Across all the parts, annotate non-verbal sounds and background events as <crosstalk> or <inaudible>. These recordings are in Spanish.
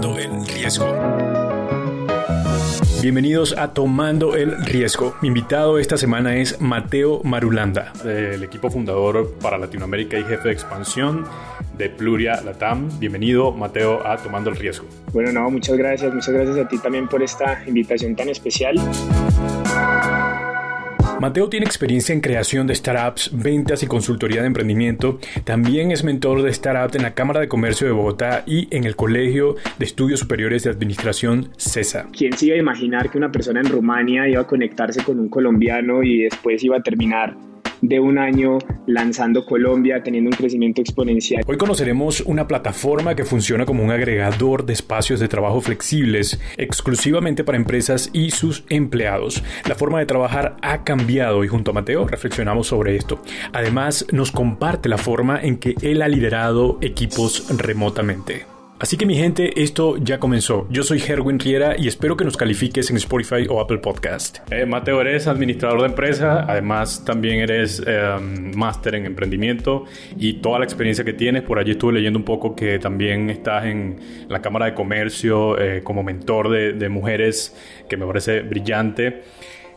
Tomando el Riesgo. Bienvenidos a Tomando el Riesgo. Mi invitado esta semana es Mateo Marulanda, del equipo fundador para Latinoamérica y jefe de expansión de Pluria Latam. Bienvenido, Mateo, a Tomando el Riesgo. Bueno, no, muchas gracias. Muchas gracias a ti también por esta invitación tan especial. Mateo tiene experiencia en creación de startups, ventas y consultoría de emprendimiento. También es mentor de startups en la Cámara de Comercio de Bogotá y en el Colegio de Estudios Superiores de Administración CESA. ¿Quién se iba a imaginar que una persona en Rumania iba a conectarse con un colombiano y después iba a terminar de un año lanzando Colombia, teniendo un crecimiento exponencial. Hoy conoceremos una plataforma que funciona como un agregador de espacios de trabajo flexibles exclusivamente para empresas y sus empleados. La forma de trabajar ha cambiado y junto a Mateo reflexionamos sobre esto. Además, nos comparte la forma en que él ha liderado equipos remotamente. Así que mi gente, esto ya comenzó. Yo soy Herwin Riera y espero que nos califiques en Spotify o Apple Podcast. Eh, Mateo, eres administrador de empresa, además también eres em, máster en emprendimiento y toda la experiencia que tienes, por allí estuve leyendo un poco que también estás en la Cámara de Comercio eh, como mentor de, de mujeres, que me parece brillante.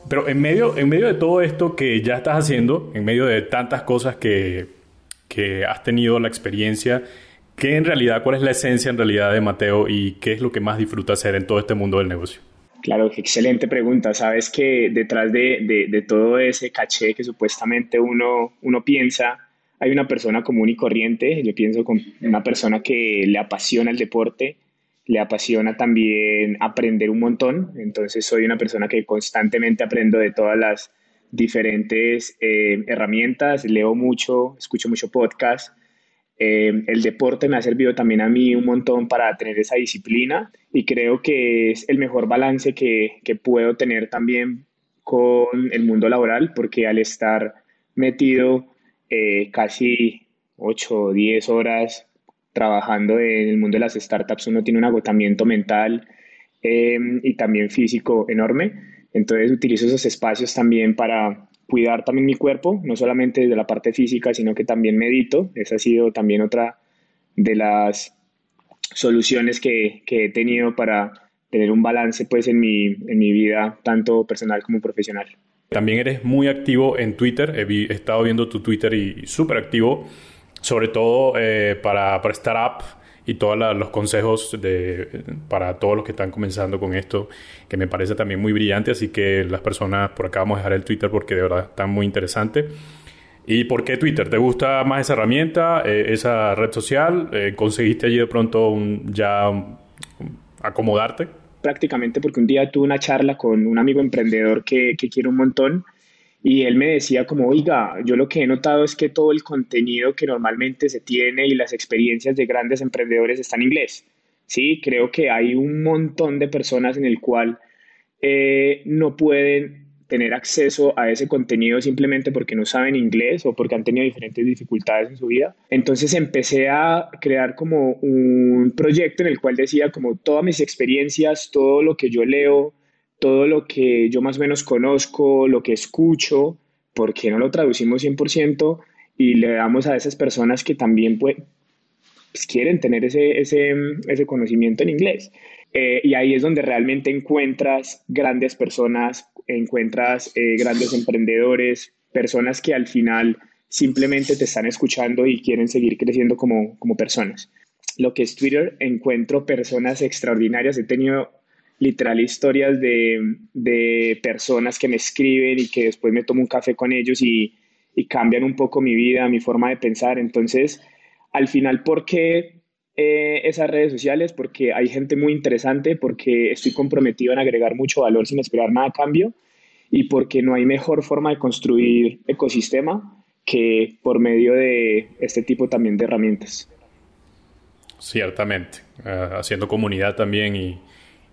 Pero en medio, en medio de todo esto que ya estás haciendo, en medio de tantas cosas que, que has tenido la experiencia, ¿Qué en realidad, cuál es la esencia en realidad de Mateo y qué es lo que más disfruta hacer en todo este mundo del negocio? Claro, excelente pregunta. Sabes que detrás de, de, todo ese caché que supuestamente uno, uno piensa, hay una persona común y corriente. Yo pienso con una persona que le apasiona el deporte, le apasiona también aprender un montón. Entonces soy una persona que constantemente aprendo de todas las diferentes eh, herramientas, leo mucho, escucho mucho podcast eh, el deporte me ha servido también a mí un montón para tener esa disciplina y creo que es el mejor balance que, que puedo tener también con el mundo laboral porque al estar metido eh, casi 8 o 10 horas trabajando en el mundo de las startups uno tiene un agotamiento mental eh, y también físico enorme. Entonces utilizo esos espacios también para cuidar también mi cuerpo, no solamente desde la parte física, sino que también medito. Esa ha sido también otra de las soluciones que, que he tenido para tener un balance pues en mi, en mi vida, tanto personal como profesional. También eres muy activo en Twitter, he, estado viendo tu Twitter y súper activo, sobre todo eh, para, para Startup y todos los consejos para todos los que están comenzando con esto, que me parece también muy brillante, así que las personas, por acá vamos a dejar el Twitter porque de verdad está muy interesante. ¿Y por qué Twitter? ¿Te gusta más esa herramienta, eh, esa red social? Eh, ¿Conseguiste allí de pronto ya acomodarte? Prácticamente porque un día tuve una charla con un amigo emprendedor que, que quiero un montón y él me decía como, oiga, yo lo que he notado es que todo el contenido que normalmente se tiene y las experiencias de grandes emprendedores están en inglés. Sí, creo que hay un montón de personas en el cual eh, no pueden tener acceso a ese contenido simplemente porque no saben inglés o porque han tenido diferentes dificultades en su vida. Entonces empecé a crear como un proyecto en el cual decía como todas mis experiencias, todo lo que yo leo, todo lo que yo más o menos conozco, lo que escucho, ¿por qué no lo traducimos 100% y le damos a esas personas que también pues, quieren tener ese, ese, ese, conocimiento en inglés? Eh, y ahí es donde realmente encuentras grandes personas, encuentras eh, grandes emprendedores, personas que al final simplemente te están escuchando y quieren seguir creciendo como, como personas. Lo que es Twitter, encuentro personas extraordinarias. He tenido literal historias de, personas que me escriben y que después me tomo un café con ellos y, cambian un poco mi vida, mi forma de pensar. Entonces, al final, ¿por qué eh, esas redes sociales? Porque hay gente muy interesante, porque estoy comprometido en agregar mucho valor sin esperar nada a cambio y porque no hay mejor forma de construir ecosistema que por medio de este tipo también de herramientas. Ciertamente, eh, haciendo comunidad también y,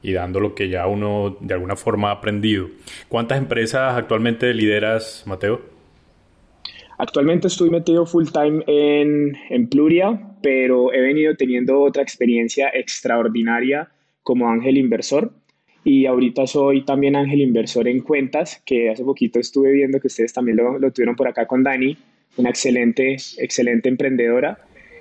y dando lo que ya uno de alguna forma ha aprendido. ¿Cuántas empresas actualmente lideras, Mateo? Actualmente estoy metido full time en, en Pluria, pero he venido teniendo otra experiencia extraordinaria como ángel inversor. Y ahorita soy también ángel inversor en cuentas, que hace poquito estuve viendo que ustedes también lo, lo tuvieron por acá con Dani, una excelente, excelente emprendedora.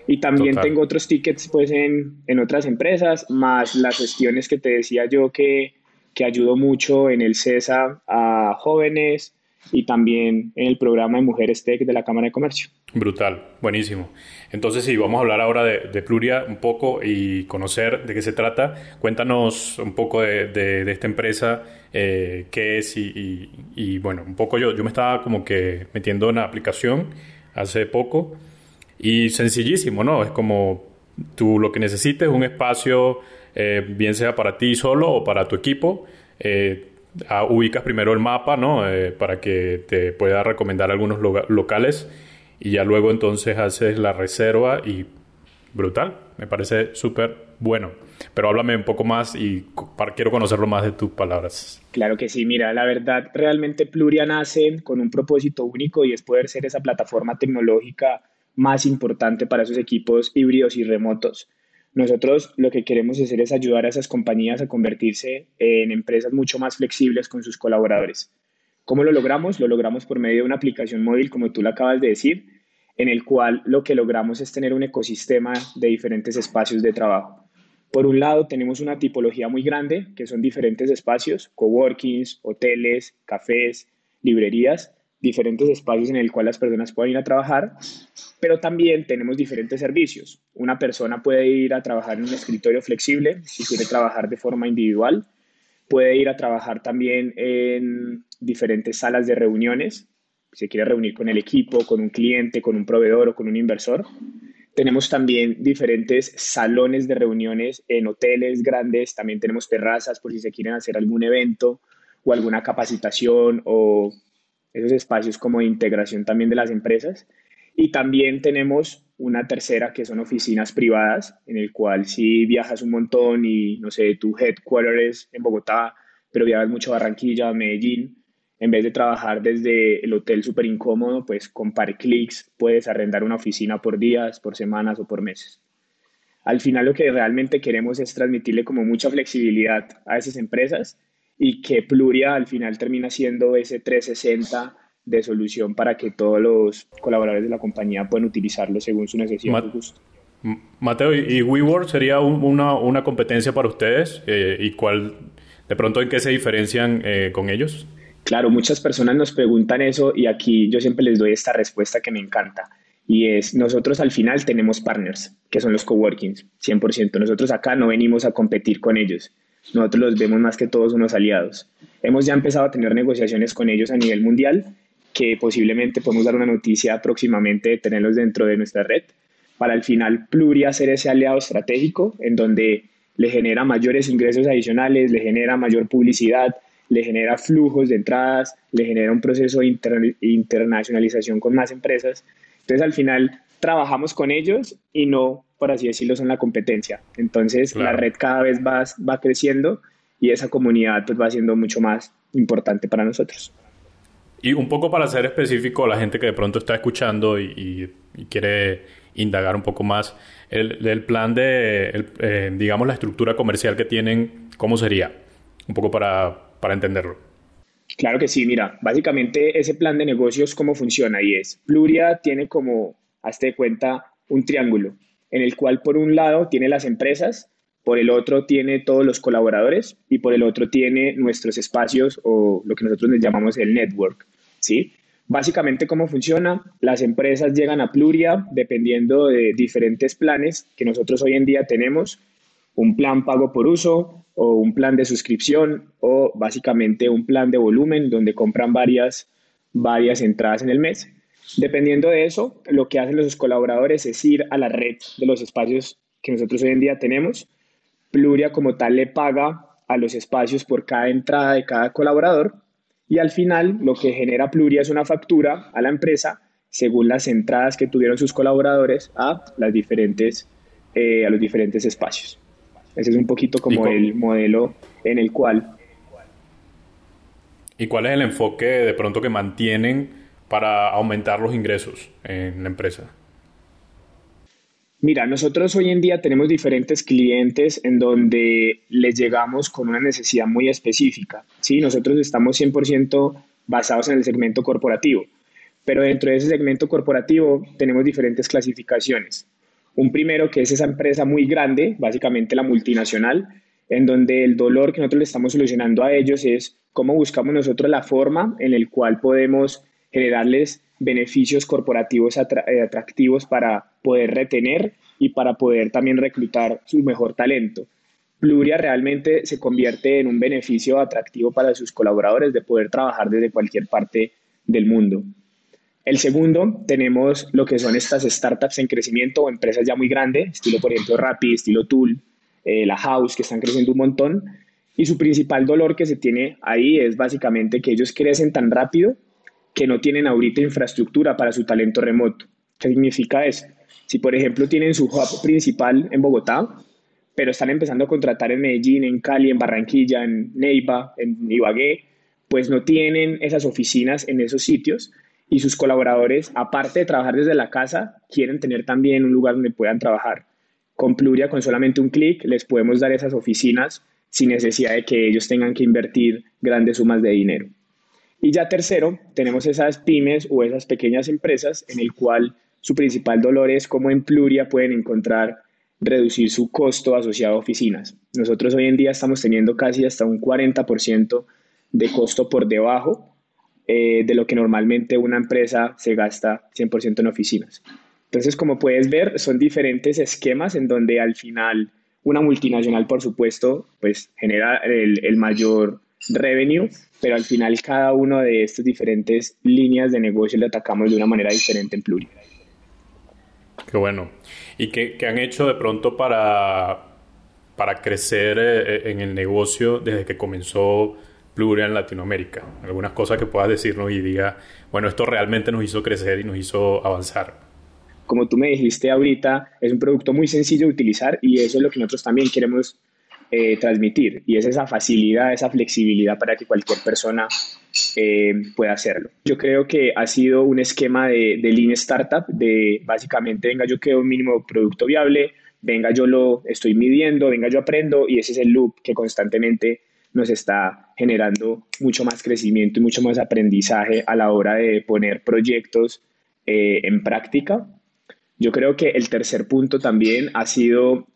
Y también tengo otros tickets pues en, en, otras empresas, más las cuestiones que te decía yo que, que ayudo mucho en el CESA a jóvenes y también en el programa de Mujeres Tech de la Cámara de Comercio. Brutal, buenísimo. Entonces sí, vamos a hablar ahora de, de Pluria un poco y conocer de qué se trata. Cuéntanos un poco de, de, esta empresa, eh, qué es y, y, bueno, un poco yo, yo me estaba como que metiendo en la aplicación hace poco y sencillísimo, ¿no? Es como tú lo que necesites, un espacio, eh, bien sea para ti solo o para tu equipo. Eh, ubicas primero el mapa, ¿no? Eh, para que te pueda recomendar algunos locales y ya luego entonces haces la reserva y brutal, me parece súper bueno. Pero háblame un poco más y quiero conocerlo más de tus palabras. Claro que sí, mira, la verdad realmente Pluria nace con un propósito único y es poder ser esa plataforma tecnológica más importante para esos equipos híbridos y remotos. Nosotros lo que queremos hacer es ayudar a esas compañías a convertirse en empresas mucho más flexibles con sus colaboradores. ¿Cómo lo logramos? Lo logramos por medio de una aplicación móvil, como tú lo acabas de decir, en el cual lo que logramos es tener un ecosistema de diferentes espacios de trabajo. Por un lado, tenemos una tipología muy grande, que son diferentes espacios, coworkings, hoteles, cafés, librerías, diferentes espacios en el cual las personas pueden ir a trabajar, pero también tenemos diferentes servicios. Una persona puede ir a trabajar en un escritorio flexible si quiere trabajar de forma individual, puede ir a trabajar también en diferentes salas de reuniones, si quiere reunir con el equipo, con un cliente, con un proveedor o con un inversor. Tenemos también diferentes salones de reuniones en hoteles grandes, también tenemos terrazas por si se quieren hacer algún evento o alguna capacitación o esos espacios como de integración también de las empresas. Y también tenemos una tercera que son oficinas privadas, en el cual si viajas un montón y, no sé, tu headquarters en Bogotá, pero viajas mucho a Barranquilla, a Medellín, en vez de trabajar desde el hotel súper incómodo, pues con par clics puedes arrendar una oficina por días, por semanas o por meses. Al final lo que realmente queremos es transmitirle como mucha flexibilidad a esas empresas y que Pluria al final termina siendo ese 360 de solución para que todos los colaboradores de la compañía puedan utilizarlo según su necesidad gusto. Mateo, ¿y WeWork sería una, una, competencia para ustedes? Eh, ¿Y cuál, de pronto, en qué se diferencian eh, con ellos? Claro, muchas personas nos preguntan eso y aquí yo siempre les doy esta respuesta que me encanta. Y es, nosotros al final tenemos partners, que son los coworkings, 100%. Nosotros acá no venimos a competir con ellos. Nosotros los vemos más que todos unos aliados. Hemos ya empezado a tener negociaciones con ellos a nivel mundial, que posiblemente podemos dar una noticia próximamente de tenerlos dentro de nuestra red, para al final Pluria ser ese aliado estratégico en donde le genera mayores ingresos adicionales, le genera mayor publicidad, le genera flujos de entradas, le genera un proceso de internacionalización con más empresas. Entonces al final trabajamos con ellos y no por así decirlo, son la competencia. Entonces, la red cada vez va, va creciendo y esa comunidad pues, va siendo mucho más importante para nosotros. Y un poco para ser específico, la gente que de pronto está escuchando y, quiere indagar un poco más, el, plan de, eh, digamos, la estructura comercial que tienen, ¿cómo sería? Un poco para, para entenderlo. Claro que sí, mira, básicamente ese plan de negocios, ¿cómo funciona? Y es, Pluria tiene como, hazte cuenta, un triángulo en el cual por un lado tiene las empresas, por el otro tiene todos los colaboradores y por el otro tiene nuestros espacios o lo que nosotros les llamamos el network, ¿sí? Básicamente, ¿cómo funciona? Las empresas llegan a Pluria dependiendo de diferentes planes que nosotros hoy en día tenemos, un plan pago por uso o un plan de suscripción o básicamente un plan de volumen donde compran varias, varias entradas en el mes. Dependiendo de eso, lo que hacen los colaboradores es ir a la red de los espacios que nosotros hoy en día tenemos. Pluria como tal le paga a los espacios por cada entrada de cada colaborador y al final lo que genera Pluria es una factura a la empresa según las entradas que tuvieron sus colaboradores a, las diferentes, eh, a los diferentes espacios. Ese es un poquito como el modelo en el cual... ¿Y cuál es el enfoque de pronto que mantienen? Para aumentar los ingresos en la empresa? Mira, nosotros hoy en día tenemos diferentes clientes en donde les llegamos con una necesidad muy específica. ¿sí? Nosotros estamos 100% basados en el segmento corporativo, pero dentro de ese segmento corporativo tenemos diferentes clasificaciones. Un primero que es esa empresa muy grande, básicamente la multinacional, en donde el dolor que nosotros le estamos solucionando a ellos es cómo buscamos nosotros la forma en la cual podemos generarles beneficios corporativos eh, atractivos para poder retener y para poder también reclutar su mejor talento. Pluria realmente se convierte en un beneficio atractivo para sus colaboradores de poder trabajar desde cualquier parte del mundo. El segundo, tenemos lo que son estas startups en crecimiento o empresas ya muy grandes, estilo por ejemplo Rappi, estilo Tool, eh, la House, que están creciendo un montón. Y su principal dolor que se tiene ahí es básicamente que ellos crecen tan rápido que no tienen ahorita infraestructura para su talento remoto. ¿Qué significa eso? Si por ejemplo tienen su hub principal en Bogotá, pero están empezando a contratar en Medellín, en Cali, en Barranquilla, en Neiva, en Ibagué, pues no tienen esas oficinas en esos sitios y sus colaboradores, aparte de trabajar desde la casa, quieren tener también un lugar donde puedan trabajar. Con Pluria, con solamente un clic, les podemos dar esas oficinas sin necesidad de que ellos tengan que invertir grandes sumas de dinero. Y ya tercero, tenemos esas pymes o esas pequeñas empresas en el cual su principal dolor es cómo en Pluria pueden encontrar reducir su costo asociado a oficinas. Nosotros hoy en día estamos teniendo casi hasta un 40% de costo por debajo eh, de lo que normalmente una empresa se gasta 100% en oficinas. Entonces, como puedes ver, son diferentes esquemas en donde al final una multinacional, por supuesto, pues genera el, el mayor revenue, pero al final cada uno de estas diferentes líneas de negocio le atacamos de una manera diferente en Pluri. Qué bueno. ¿Y qué, qué han hecho de pronto para, para crecer eh, en el negocio desde que comenzó Pluria en Latinoamérica? Algunas cosas que puedas decirnos y diga, bueno, esto realmente nos hizo crecer y nos hizo avanzar. Como tú me dijiste ahorita, es un producto muy sencillo de utilizar y eso es lo que nosotros también queremos eh, transmitir y es esa facilidad, esa flexibilidad para que cualquier persona eh, pueda hacerlo. Yo creo que ha sido un esquema de, de Lean Startup, de básicamente, venga, yo creo un mínimo producto viable, venga, yo lo estoy midiendo, venga, yo aprendo y ese es el loop que constantemente nos está generando mucho más crecimiento y mucho más aprendizaje a la hora de poner proyectos eh, en práctica. Yo creo que el tercer punto también ha sido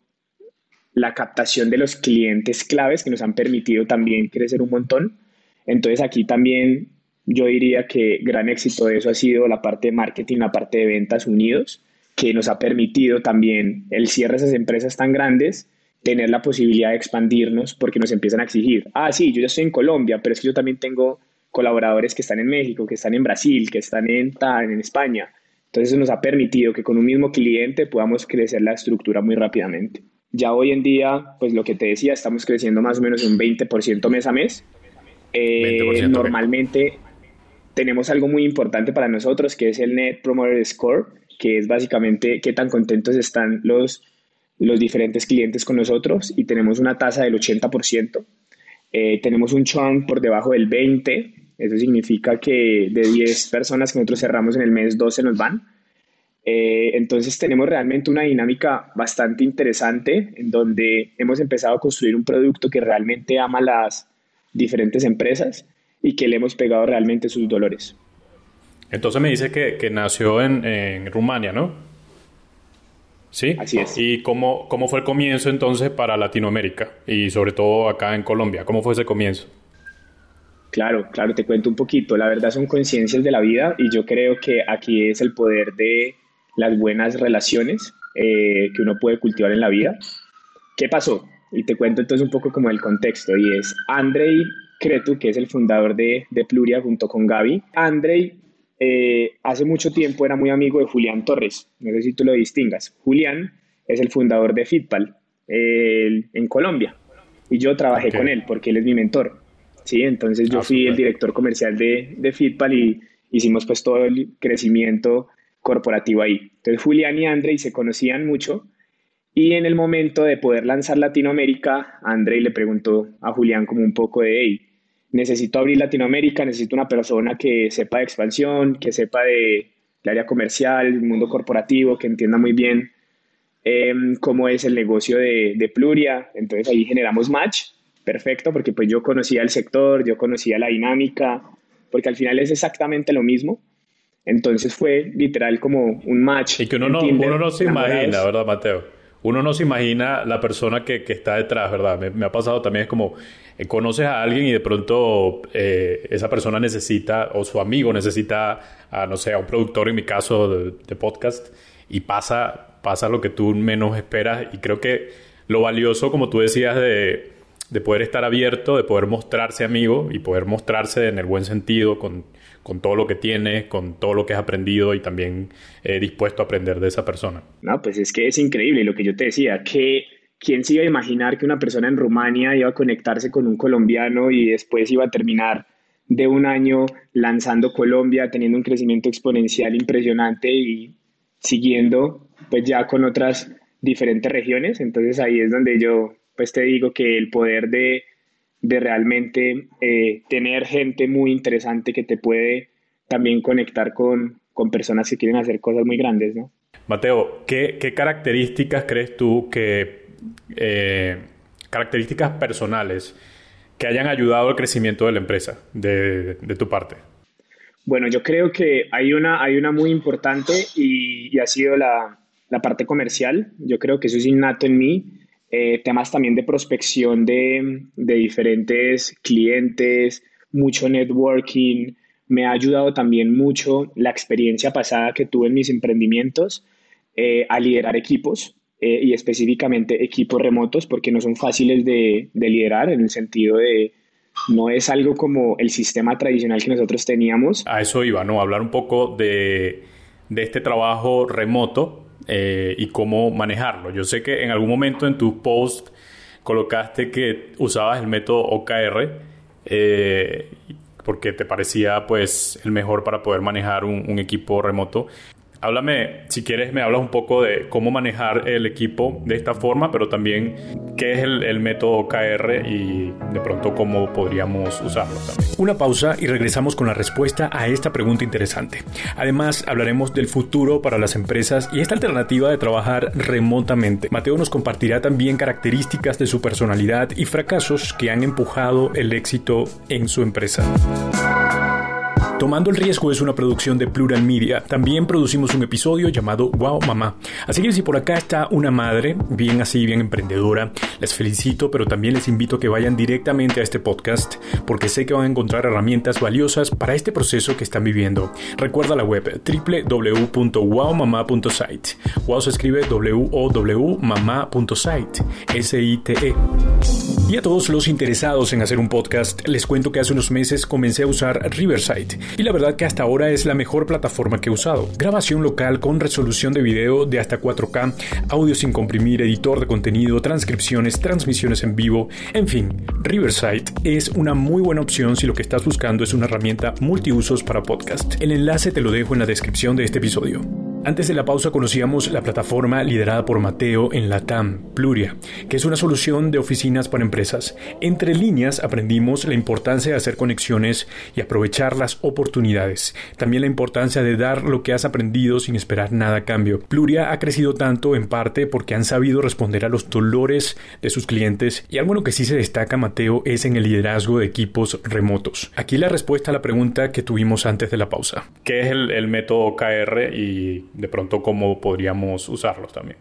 la captación de los clientes claves que nos han permitido también crecer un montón. Entonces aquí también yo diría que gran éxito de eso ha sido la parte de marketing, la parte de ventas unidos, que nos ha permitido también el cierre de esas empresas tan grandes, tener la posibilidad de expandirnos porque nos empiezan a exigir, ah, sí, yo ya estoy en Colombia, pero es que yo también tengo colaboradores que están en México, que están en Brasil, que están en, en España. Entonces eso nos ha permitido que con un mismo cliente podamos crecer la estructura muy rápidamente. Ya hoy en día, pues lo que te decía, estamos creciendo más o menos un 20% mes a mes. Eh, normalmente tenemos algo muy importante para nosotros que es el Net Promoter Score, que es básicamente qué tan contentos están los, los diferentes clientes con nosotros y tenemos una tasa del 80%. Eh, tenemos un churn por debajo del 20%, eso significa que de 10 personas que nosotros cerramos en el mes, 12 nos van. Eh, entonces tenemos realmente una dinámica bastante interesante en donde hemos empezado a construir un producto que realmente ama las diferentes empresas y que le hemos pegado realmente sus dolores. Entonces me dice que, nació en, Rumania, ¿no? Sí. Así es. ¿Y cómo, cómo fue el comienzo entonces para Latinoamérica y sobre todo acá en Colombia? ¿Cómo fue ese comienzo? Claro, claro, te cuento un poquito. La verdad son conciencias de la vida y yo creo que aquí es el poder de las buenas relaciones eh, que uno puede cultivar en la vida. ¿Qué pasó? Y te cuento entonces un poco como el contexto, y es Andrei Cretu, que es el fundador de, de Pluria junto con Gaby. Andrei eh, hace mucho tiempo era muy amigo de Julián Torres, no sé si tú lo distingas. Julián es el fundador de Fitpal en Colombia y yo trabajé con él porque él es mi mentor. Sí, entonces yo ah, fui el director comercial de, de Fitpal y hicimos pues todo el crecimiento corporativo ahí. Entonces Julián y Andrei se conocían mucho y en el momento de poder lanzar Latinoamérica, Andrei le preguntó a Julián como un poco de, hey, necesito abrir Latinoamérica, necesito una persona que sepa de expansión, que sepa de área comercial, el mundo corporativo, que entienda muy bien em, cómo es el negocio de, de, Pluria. Entonces ahí generamos match, perfecto, porque pues yo conocía el sector, yo conocía la dinámica, porque al final es exactamente lo mismo. Entonces fue literal como un match. Y que uno, no, uno no se imagina, ¿verdad, Mateo? Uno no se imagina la persona que, que está detrás, ¿verdad? Me, me, ha pasado también, es como, eh, conoces a alguien y de pronto eh, esa persona necesita, o su amigo necesita, a, no sé, a un productor, en mi caso, de, de podcast, y pasa, pasa lo que tú menos esperas. Y creo que lo valioso, como tú decías, de, de poder estar abierto, de poder mostrarse amigo y poder mostrarse en el buen sentido, con, con todo lo que tiene, con todo lo que has aprendido y también eh, dispuesto a aprender de esa persona. No, pues es que es increíble lo que yo te decía, que quién se iba a imaginar que una persona en Rumania iba a conectarse con un colombiano y después iba a terminar de un año lanzando Colombia, teniendo un crecimiento exponencial impresionante y siguiendo pues ya con otras diferentes regiones. Entonces ahí es donde yo pues te digo que el poder de de realmente eh, tener gente muy interesante que te puede también conectar con, con, personas que quieren hacer cosas muy grandes, ¿no? Mateo, ¿qué, qué características crees tú que, eh, características personales que hayan ayudado al crecimiento de la empresa, de, de, tu parte? Bueno, yo creo que hay una, hay una muy importante y, y ha sido la, la parte comercial. Yo creo que eso es innato en mí eh, temas también de prospección de, de, diferentes clientes, mucho networking. Me ha ayudado también mucho la experiencia pasada que tuve en mis emprendimientos eh, a liderar equipos eh, y específicamente equipos remotos porque no son fáciles de, de liderar en el sentido de no es algo como el sistema tradicional que nosotros teníamos. A eso iba, ¿no? Hablar un poco de, de este trabajo remoto eh, y cómo manejarlo. Yo sé que en algún momento en tu post colocaste que usabas el método OKR eh, porque te parecía pues el mejor para poder manejar un equipo remoto. Háblame, si quieres, me hablas un poco de cómo manejar el equipo de esta forma, pero también qué es el, método OKR y de pronto cómo podríamos usarlo también. Una pausa y regresamos con la respuesta a esta pregunta interesante. Además, hablaremos del futuro para las empresas y esta alternativa de trabajar remotamente. Mateo nos compartirá también características de su personalidad y fracasos que han empujado el éxito en su empresa. Tomando el riesgo es una producción de Plural Media. También producimos un episodio llamado Wow Mamá. Así que si por acá está una madre, bien así, bien emprendedora, les felicito, pero también les invito a que vayan directamente a este podcast porque sé que van a encontrar herramientas valiosas para este proceso que están viviendo. Recuerda la web www.wowmama.site. Wow se escribe W-O-W mamá.site. S-I-T-E. Y a todos los interesados en hacer un podcast, les cuento que hace unos meses comencé a usar Riverside y la verdad que hasta ahora es la mejor plataforma que he usado. Grabación local con resolución de video de hasta 4K, audio sin comprimir, editor de contenido, transcripciones, transmisiones en vivo, en fin, Riverside es una muy buena opción si lo que estás buscando es una herramienta multiusos para podcast. El enlace te lo dejo en la descripción de este episodio. Antes de la pausa conocíamos la plataforma liderada por Mateo en la TAM, Pluria, que es una solución de oficinas para empresas. Entre líneas aprendimos la importancia de hacer conexiones y aprovechar las oportunidades. También la importancia de dar lo que has aprendido sin esperar nada a cambio. Pluria ha crecido tanto en parte porque han sabido responder a los dolores de sus clientes y algo en lo que sí se destaca Mateo es en el liderazgo de equipos remotos. Aquí la respuesta a la pregunta que tuvimos antes de la pausa. ¿Qué es el, el método KR y de pronto cómo podríamos usarlos también.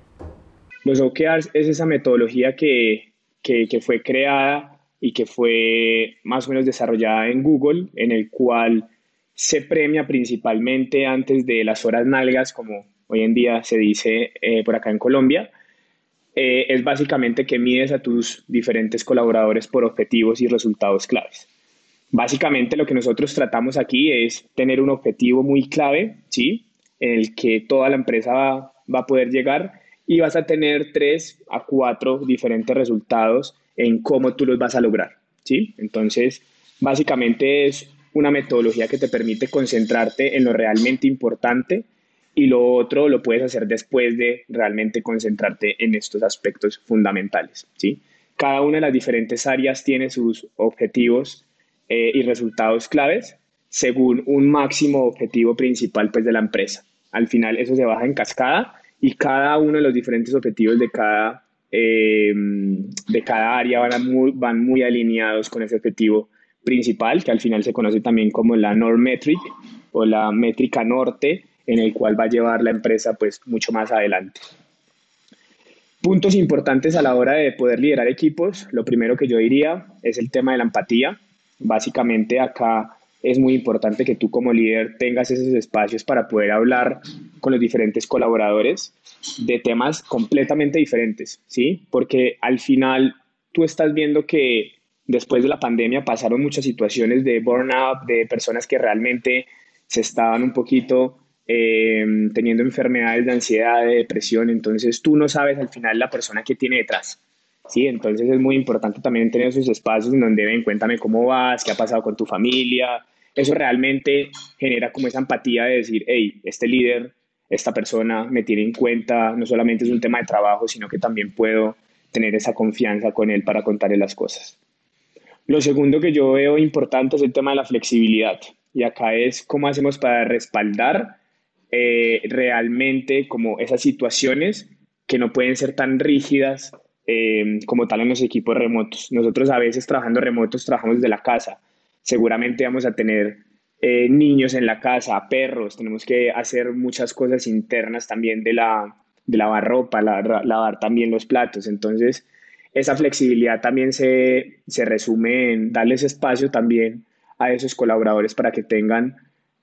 Los OKRs es esa metodología que, que, que, fue creada y que fue más o menos desarrollada en Google, en el cual se premia principalmente antes de las horas nalgas, como hoy en día se dice eh, por acá en Colombia. Eh, es básicamente que mides a tus diferentes colaboradores por objetivos y resultados claves. Básicamente lo que nosotros tratamos aquí es tener un objetivo muy clave, ¿sí? En el que toda la empresa va, a poder llegar y vas a tener tres a cuatro diferentes resultados en cómo tú los vas a lograr, ¿sí? Entonces, básicamente es una metodología que te permite concentrarte en lo realmente importante y lo otro lo puedes hacer después de realmente concentrarte en estos aspectos fundamentales, ¿sí? Cada una de las diferentes áreas tiene sus objetivos eh, y resultados claves según un máximo objetivo principal pues, de la empresa. Al final eso se baja en cascada y cada uno de los diferentes objetivos de cada, eh, de cada área van muy, van muy alineados con ese objetivo principal, que al final se conoce también como la norm metric o la métrica norte en el cual va a llevar la empresa pues mucho más adelante. Puntos importantes a la hora de poder liderar equipos, lo primero que yo diría es el tema de la empatía. Básicamente acá es muy importante que tú como líder tengas esos espacios para poder hablar con los diferentes colaboradores de temas completamente diferentes, ¿sí? Porque al final tú estás viendo que después de la pandemia pasaron muchas situaciones de burnout, de personas que realmente se estaban un poquito Em, teniendo enfermedades de ansiedad, de depresión, entonces tú no sabes al final la persona que tiene detrás. ¿Sí? Entonces es muy importante también tener esos espacios en donde ven, cuéntame cómo vas, qué ha pasado con tu familia. Eso realmente genera como esa empatía de decir, hey, este líder, esta persona me tiene en cuenta, no solamente es un tema de trabajo, sino que también puedo tener esa confianza con él para contarle las cosas. Lo segundo que yo veo importante es el tema de la flexibilidad. Y acá es cómo hacemos para respaldar eh, realmente como esas situaciones que no pueden ser tan rígidas eh, como tal en los equipos remotos. Nosotros a veces trabajando remotos trabajamos desde la casa. Seguramente vamos a tener eh, niños en la casa, perros, tenemos que hacer muchas cosas internas también de, la, de lavar ropa, lavar también los platos. Entonces, esa flexibilidad también se, se resume en darles espacio también a esos colaboradores para que tengan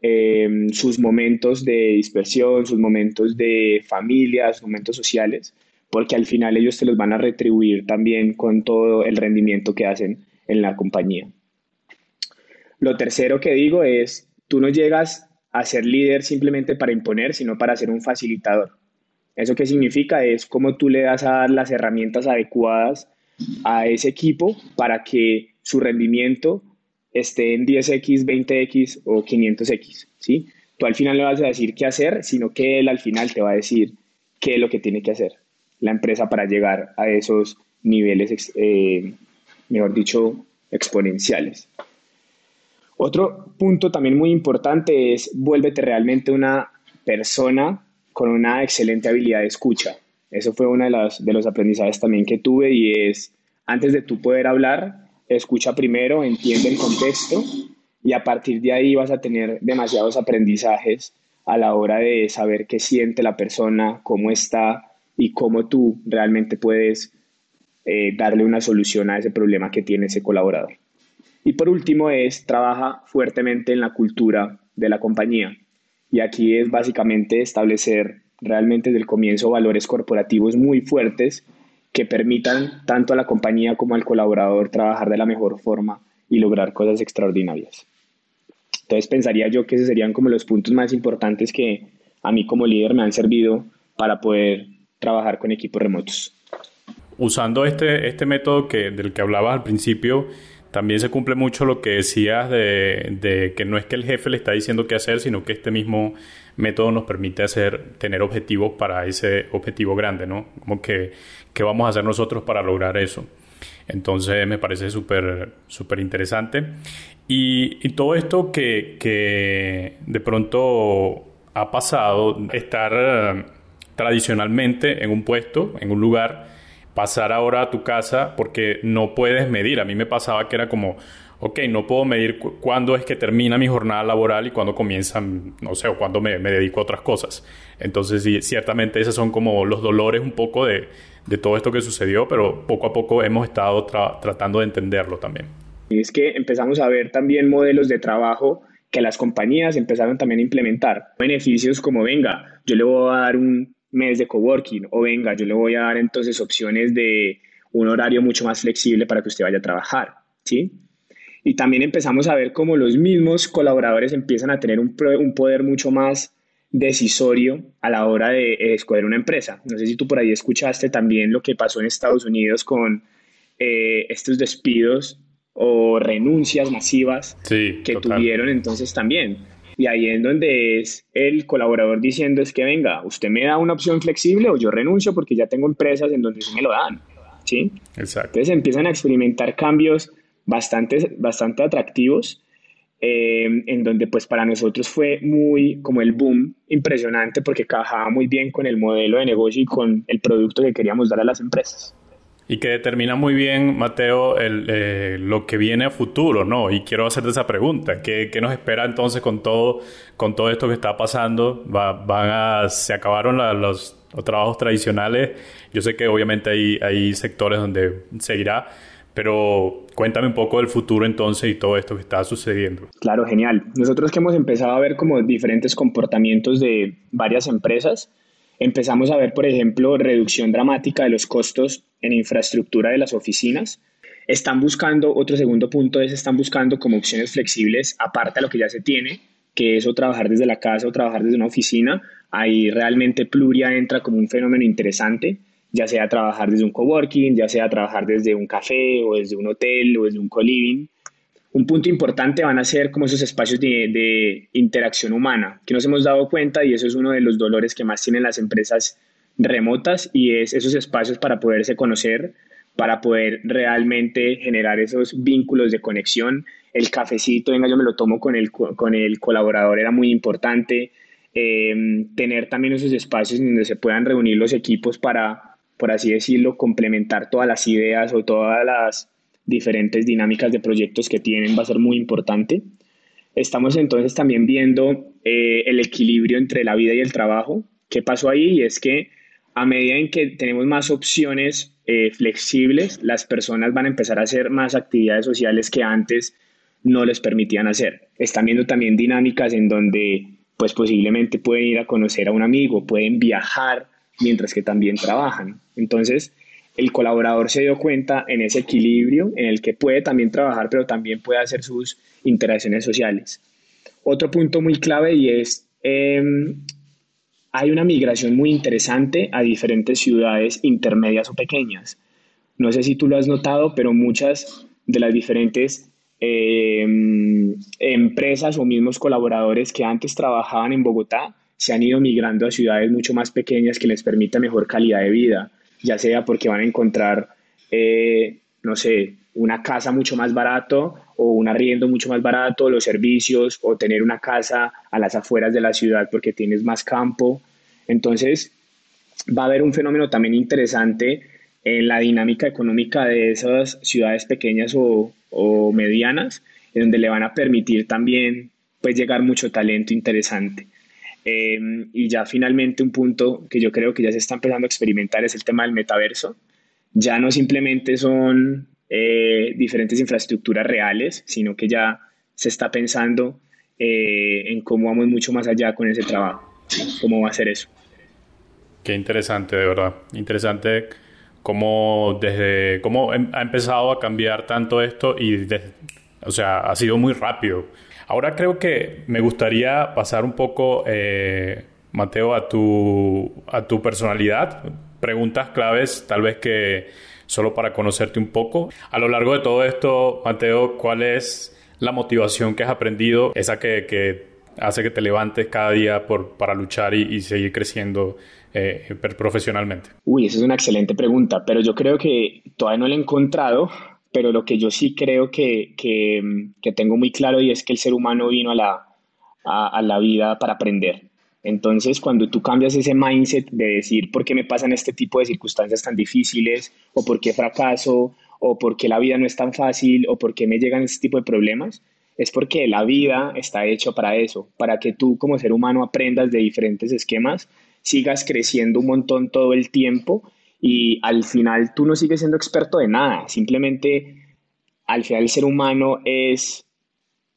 Em, sus momentos de dispersión, sus momentos de familia, sus momentos sociales, porque al final ellos te los van a retribuir también con todo el rendimiento que hacen en la compañía. Lo tercero que digo es, tú no llegas a ser líder simplemente para imponer, sino para ser un facilitador. ¿Eso qué significa? Es como tú le das a dar las herramientas adecuadas a ese equipo para que su rendimiento esté en 10X, 20X o 500X, ¿sí? Tú al final le vas a decir qué hacer, sino que él al final te va a decir qué es lo que tiene que hacer la empresa para llegar a esos niveles, eh, mejor dicho, exponenciales. Otro punto también muy importante es vuélvete realmente una persona con una excelente habilidad de escucha. Eso fue uno de, de los aprendizajes también que tuve y es, antes de tú poder hablar, escucha primero, entiende el contexto y a partir de ahí vas a tener demasiados aprendizajes a la hora de saber qué siente la persona, cómo está y cómo tú realmente puedes eh, darle una solución a ese problema que tiene ese colaborador. Y por último es, trabaja fuertemente en la cultura de la compañía. Y aquí es básicamente establecer realmente desde el comienzo valores corporativos muy fuertes que permitan tanto a la compañía como al colaborador trabajar de la mejor forma y lograr cosas extraordinarias. Entonces pensaría yo que esos serían como los puntos más importantes que a mí como líder me han servido para poder trabajar con equipos remotos. Usando este, este método que, del que hablabas al principio, también se cumple mucho lo que decías de, de, que no es que el jefe le está diciendo qué hacer, sino que este mismo método nos permite hacer, tener objetivos para ese objetivo grande, ¿no? Como que, ¿qué vamos a hacer nosotros para lograr eso? Entonces me parece súper, súper interesante. Y, todo esto que, que de pronto ha pasado, estar tradicionalmente en un puesto, en un lugar, pasar ahora a tu casa porque no puedes medir. A mí me pasaba que era como, ok, no puedo medir cuándo es que termina mi jornada laboral y cuándo comienza, no sé, o cuándo me, dedico a otras cosas. Entonces, sí, ciertamente esos son como los dolores un poco de, todo esto que sucedió, pero poco a poco hemos estado tratando de entenderlo también. Y es que empezamos a ver también modelos de trabajo que las compañías empezaron también a implementar. Beneficios como, venga, yo le voy a dar un, mes de coworking o venga, yo le voy a dar entonces opciones de un horario mucho más flexible para que usted vaya a trabajar, ¿sí? Y también empezamos a ver cómo los mismos colaboradores empiezan a tener un, un poder mucho más decisorio a la hora de, escoger una empresa. No sé si tú por ahí escuchaste también lo que pasó en Estados Unidos con eh, estos despidos o renuncias masivas que tuvieron entonces también. Y ahí en donde es el colaborador diciendo es que venga, usted me da una opción flexible o yo renuncio porque ya tengo empresas en donde sí me lo dan. ¿sí? Exacto. Entonces empiezan a experimentar cambios bastante, bastante atractivos eh, en donde pues para nosotros fue muy como el boom impresionante porque cajaba muy bien con el modelo de negocio y con el producto que queríamos dar a las empresas. Y que determina muy bien, Mateo, el, eh, lo que viene a futuro, ¿no? Y quiero hacerte esa pregunta. ¿Qué, qué nos espera entonces con todo, con todo esto que está pasando? Va, van a, ¿Se acabaron los, los, trabajos tradicionales? Yo sé que obviamente hay, hay sectores donde seguirá, pero cuéntame un poco del futuro entonces y todo esto que está sucediendo. Claro, genial. Nosotros que hemos empezado a ver como diferentes comportamientos de varias empresas, empezamos a ver, por ejemplo, reducción dramática de los costos en infraestructura de las oficinas. Están buscando, otro segundo punto es, están buscando como opciones flexibles, aparte de lo que ya se tiene, que es o trabajar desde la casa o trabajar desde una oficina. Ahí realmente Pluria entra como un fenómeno interesante ya sea trabajar desde un coworking, ya sea trabajar desde un café o desde un hotel o desde un co-living. Un punto importante van a ser como esos espacios de, interacción humana, que nos hemos dado cuenta y eso es uno de los dolores que más tienen las empresas remotas y es esos espacios para poderse conocer, para poder realmente generar esos vínculos de conexión. El cafecito, venga, yo me lo tomo con el, con el colaborador, era muy importante. Eh, tener también esos espacios donde se puedan reunir los equipos para por así decirlo, complementar todas las ideas o todas las diferentes dinámicas de proyectos que tienen va a ser muy importante. Estamos entonces también viendo eh, el equilibrio entre la vida y el trabajo. ¿Qué pasó ahí? Y es que a medida en que tenemos más opciones eh, flexibles, las personas van a empezar a hacer más actividades sociales que antes no les permitían hacer. Están viendo también dinámicas en donde pues posiblemente pueden ir a conocer a un amigo, pueden viajar mientras que también trabajan. Entonces, el colaborador se dio cuenta en ese equilibrio en el que puede también trabajar, pero también puede hacer sus interacciones sociales. Otro punto muy clave y es, em, hay una migración muy interesante a diferentes ciudades intermedias o pequeñas. No sé si tú lo has notado, pero muchas de las diferentes em, empresas o mismos colaboradores que antes trabajaban en Bogotá se han ido migrando a ciudades mucho más pequeñas que les permita mejor calidad de vida, ya sea porque van a encontrar, eh, no sé, una casa mucho más barato o un arriendo mucho más barato, los servicios o tener una casa a las afueras de la ciudad porque tienes más campo. Entonces, va a haber un fenómeno también interesante en la dinámica económica de esas ciudades pequeñas o, o medianas, en donde le van a permitir también pues llegar mucho talento interesante. Em, y ya finalmente un punto que yo creo que ya se está empezando a experimentar es el tema del metaverso. Ya no simplemente son eh, diferentes infraestructuras reales, sino que ya se está pensando eh, en cómo vamos mucho más allá con ese trabajo, cómo va a ser eso. Qué interesante, de verdad. Interesante cómo desde cómo em, ha empezado a cambiar tanto esto y o sea, ha sido muy rápido. Ahora creo que me gustaría pasar un poco, eh, Mateo, a tu, a tu personalidad. Preguntas claves, tal vez que solo para conocerte un poco. A lo largo de todo esto, Mateo, ¿cuál es la motivación que has aprendido? Esa que, que hace que te levantes cada día por, para luchar y, seguir creciendo eh, profesionalmente? Uy, esa es una excelente pregunta, pero yo creo que todavía no la he encontrado pero lo que yo sí creo que, que, que tengo muy claro y es que el ser humano vino a la, a, la vida para aprender. Entonces, cuando tú cambias ese mindset de decir por qué me pasan este tipo de circunstancias tan difíciles, o por qué fracaso, o por qué la vida no es tan fácil, o por qué me llegan este tipo de problemas, es porque la vida está hecha para eso, para que tú como ser humano aprendas de diferentes esquemas, sigas creciendo un montón todo el tiempo y al final tú no sigues siendo experto de nada, simplemente al final el ser humano es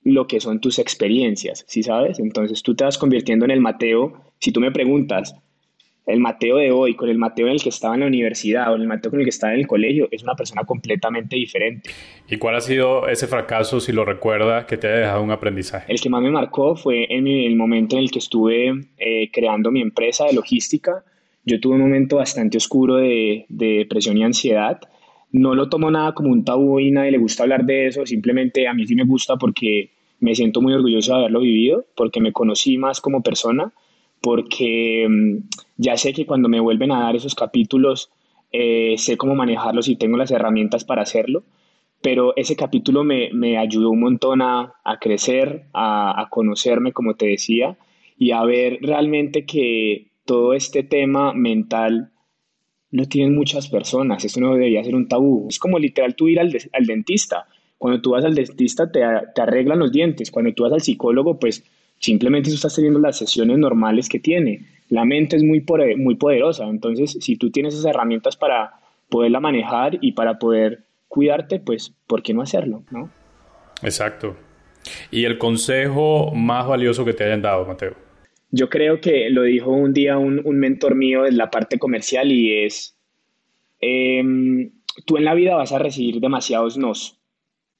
lo que son tus experiencias, ¿sí sabes? Entonces tú te vas convirtiendo en el Mateo, si tú me preguntas, el Mateo de hoy con el Mateo en el que estaba en la universidad o el Mateo con el que estaba en el colegio es una persona completamente diferente. ¿Y cuál ha sido ese fracaso, si lo recuerdas, que te ha dejado un aprendizaje? El que más me marcó fue en el momento en el que estuve eh, creando mi empresa de logística yo tuve un momento bastante oscuro de, depresión y ansiedad. No lo tomo nada como un tabú y nadie le gusta hablar de eso, simplemente a mí sí me gusta porque me siento muy orgulloso de haberlo vivido, porque me conocí más como persona, porque mm, ya sé que cuando me vuelven a dar esos capítulos, eh, sé cómo manejarlos y tengo las herramientas para hacerlo, pero ese capítulo me, ayudó un montón a, crecer, a, a, conocerme, como te decía, y a ver realmente que todo este tema mental no tienen muchas personas, eso no debería ser un tabú. Es como literal tú ir al, dentista. Cuando tú vas al dentista te, te, arreglan los dientes, cuando tú vas al psicólogo pues simplemente estás teniendo las sesiones normales que tiene. La mente es muy, muy poderosa, entonces si tú tienes esas herramientas para poderla manejar y para poder cuidarte, pues ¿por qué no hacerlo? ¿no? Exacto. ¿Y el consejo más valioso que te hayan dado, Mateo? Yo creo que lo dijo un día un, mentor mío en la parte comercial y es, em, tú en la vida vas a recibir demasiados nos,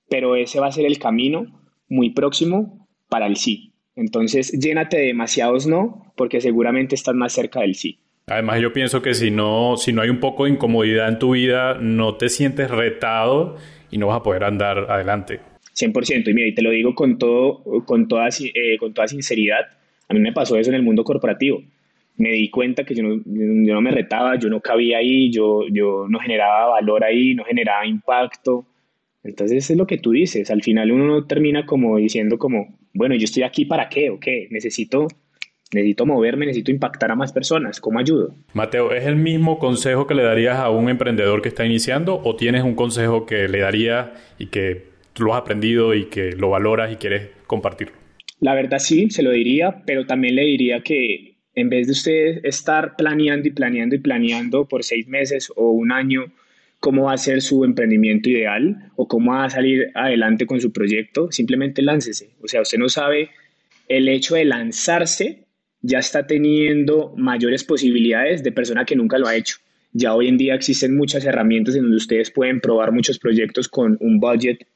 pero ese va a ser el camino muy próximo para el sí. Entonces, llénate de demasiados no, porque seguramente estás más cerca del sí. Además, yo pienso que si no, si no hay un poco de incomodidad en tu vida, no te sientes retado y no vas a poder andar adelante. 100%. Y mira, y te lo digo con, todo, con, toda, eh, con toda sinceridad, a mí me pasó eso en el mundo corporativo. Me di cuenta que yo no, yo no me retaba, yo no cabía ahí, yo, yo no generaba valor ahí, no generaba impacto. Entonces es lo que tú dices, al final uno termina como diciendo como, bueno, yo estoy aquí para qué o qué, necesito necesito moverme, necesito impactar a más personas, ¿cómo ayudo? Mateo, ¿es el mismo consejo que le darías a un emprendedor que está iniciando o tienes un consejo que le darías y que lo has aprendido y que lo valoras y quieres compartirlo? La verdad sí, se lo diría, pero también le diría que en vez de usted estar planeando y planeando y planeando por seis meses o un año cómo va a ser su emprendimiento ideal o cómo va a salir adelante con su proyecto, simplemente láncese. O sea, usted no sabe el hecho de lanzarse ya está teniendo mayores posibilidades de persona que nunca lo ha hecho. Ya hoy en día existen muchas herramientas en donde ustedes pueden probar muchos proyectos con un budget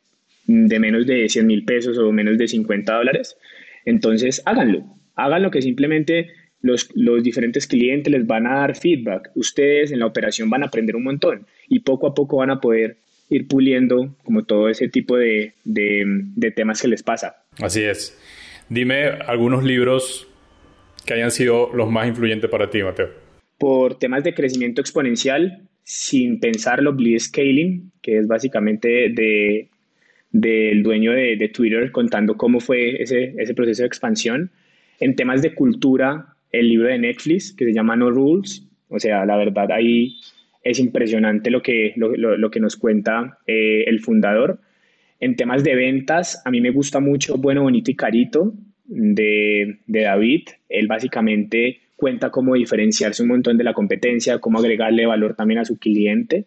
de menos de 100 mil pesos o menos de 50 dólares. Entonces, háganlo. Háganlo que simplemente los, los, diferentes clientes les van a dar feedback. Ustedes en la operación van a aprender un montón y poco a poco van a poder ir puliendo como todo ese tipo de, de temas que les pasa. Así es. Dime algunos libros que hayan sido los más influyentes para ti, Mateo. Por temas de crecimiento exponencial, sin pensarlo, Scaling, que es básicamente de del dueño de, Twitter contando cómo fue ese, ese proceso de expansión. En temas de cultura, el libro de Netflix que se llama No Rules, o sea, la verdad ahí es impresionante lo que, lo, lo, que nos cuenta eh, el fundador. En temas de ventas, a mí me gusta mucho Bueno, Bonito y Carito de, de David. Él básicamente cuenta cómo diferenciarse un montón de la competencia, cómo agregarle valor también a su cliente.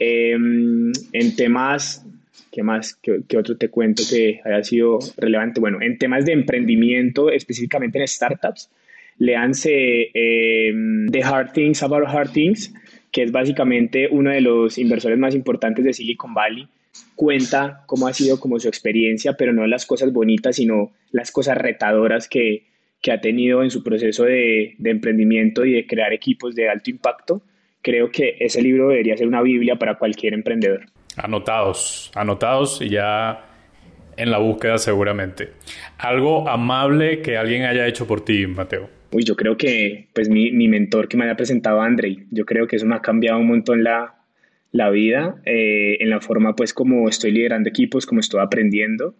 Em, en temas ¿Qué más? ¿Qué, otro te cuento que haya sido relevante? Bueno, en temas de emprendimiento, específicamente en startups, leanse eh, The Hard Things About Hard Things, que es básicamente uno de los inversores más importantes de Silicon Valley. Cuenta cómo ha sido como su experiencia, pero no las cosas bonitas, sino las cosas retadoras que, que ha tenido en su proceso de, de emprendimiento y de crear equipos de alto impacto. Creo que ese libro debería ser una Biblia para cualquier emprendedor. Anotados, anotados y ya en la búsqueda seguramente. Algo amable que alguien haya hecho por ti, Mateo. Uy, yo creo que pues mi, mi mentor que me haya presentado, Andrei, yo creo que eso me ha cambiado un montón la, la vida, eh, en la forma pues como estoy liderando equipos, como estoy aprendiendo.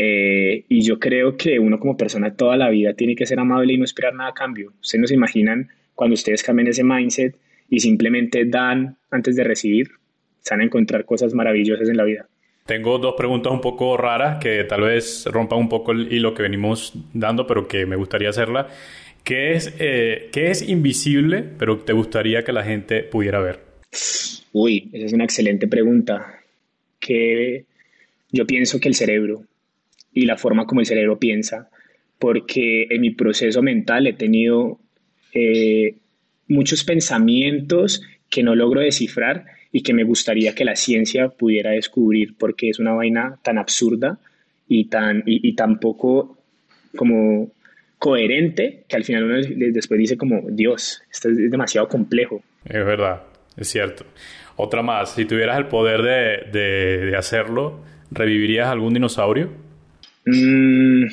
Eh, y yo creo que uno como persona toda la vida tiene que ser amable y no esperar nada a cambio. Ustedes no se imaginan cuando ustedes cambian ese mindset y simplemente dan antes de recibir, se van a encontrar cosas maravillosas en la vida. Tengo dos preguntas un poco raras que tal vez rompan un poco el hilo que venimos dando, pero que me gustaría hacerla. ¿Qué es, eh, ¿qué es invisible, pero te gustaría que la gente pudiera ver? Uy, esa es una excelente pregunta. Que yo pienso que el cerebro y la forma como el cerebro piensa, porque en mi proceso mental he tenido eh, muchos pensamientos que no logro descifrar y que me gustaría que la ciencia pudiera descubrir porque es una vaina tan absurda y tan, y, tan poco como coherente que al final uno después dice como, Dios, esto es demasiado complejo. Es verdad, es cierto. Otra más, si tuvieras el poder de, hacerlo, ¿revivirías algún dinosaurio? Mm,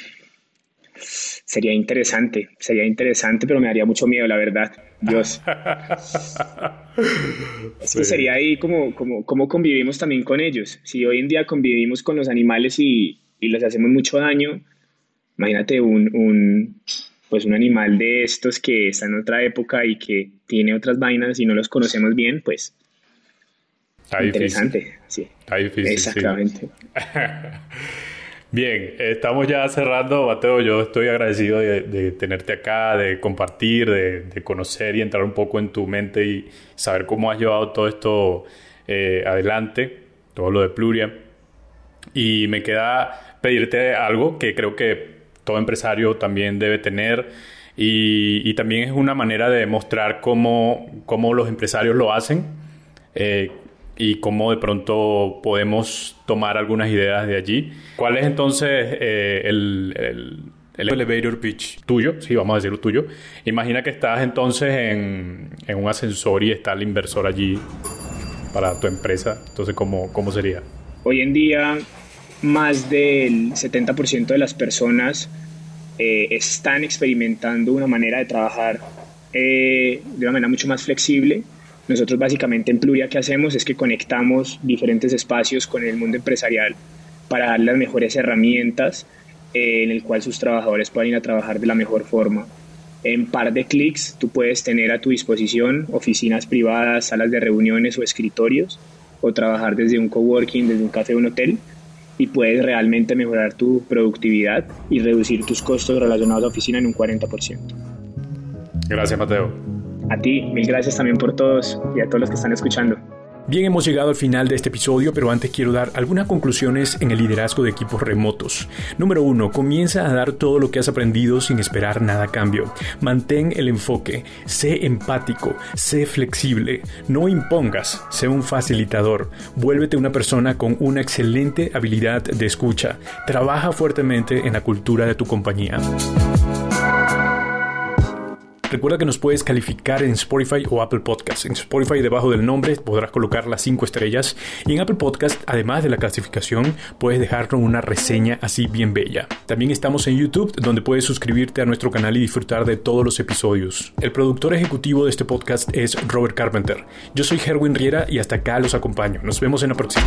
sería interesante, sería interesante, pero me daría mucho miedo, la verdad. Dios. <laughs> Esto sería ahí como, como, como convivimos también con ellos. Si hoy en día convivimos con los animales y, y les hacemos mucho daño, imagínate un, un, pues un animal de estos que está en otra época y que tiene otras vainas y no los conocemos bien, pues interesante, sí. difícil, Exactamente. <laughs> Bien, estamos ya cerrando, Mateo. Yo estoy agradecido de, tenerte acá, de compartir, de, conocer y entrar un poco en tu mente y saber cómo has llevado todo esto eh, adelante, todo lo de Pluria. Y me queda pedirte algo que creo que todo empresario también debe tener y, también es una manera de mostrar cómo, cómo los empresarios lo hacen. Eh, y cómo de pronto podemos tomar algunas ideas de allí. ¿Cuál es entonces eh, el, el, elevator pitch tuyo? Sí, vamos a decirlo tuyo. Imagina que estás entonces en, en, un ascensor y está el inversor allí para tu empresa. Entonces, ¿cómo, cómo sería? Hoy en día, más del 70% de las personas eh, están experimentando una manera de trabajar eh, de una manera mucho más flexible nosotros básicamente en Pluria que hacemos es que conectamos diferentes espacios con el mundo empresarial para dar las mejores herramientas eh, en el cual sus trabajadores puedan ir a trabajar de la mejor forma. En par de clics tú puedes tener a tu disposición oficinas privadas, salas de reuniones o escritorios o trabajar desde un coworking, desde un café o un hotel y puedes realmente mejorar tu productividad y reducir tus costos relacionados a oficina en un 40%. Gracias, Mateo. A ti, mil gracias también por todos y a todos los que están escuchando. Bien, hemos llegado al final de este episodio, pero antes quiero dar algunas conclusiones en el liderazgo de equipos remotos. Número uno, comienza a dar todo lo que has aprendido sin esperar nada a cambio. Mantén el enfoque, sé empático, sé flexible, no impongas, sé un facilitador, vuélvete una persona con una excelente habilidad de escucha, trabaja fuertemente en la cultura de tu compañía. Recuerda que nos puedes calificar en Spotify o Apple Podcast. En Spotify debajo del nombre podrás colocar las 5 estrellas y en Apple Podcast, además de la clasificación, puedes dejarnos una reseña así bien bella. También estamos en YouTube donde puedes suscribirte a nuestro canal y disfrutar de todos los episodios. El productor ejecutivo de este podcast es Robert Carpenter. Yo soy Herwin Riera y hasta acá los acompaño. Nos vemos en la próxima.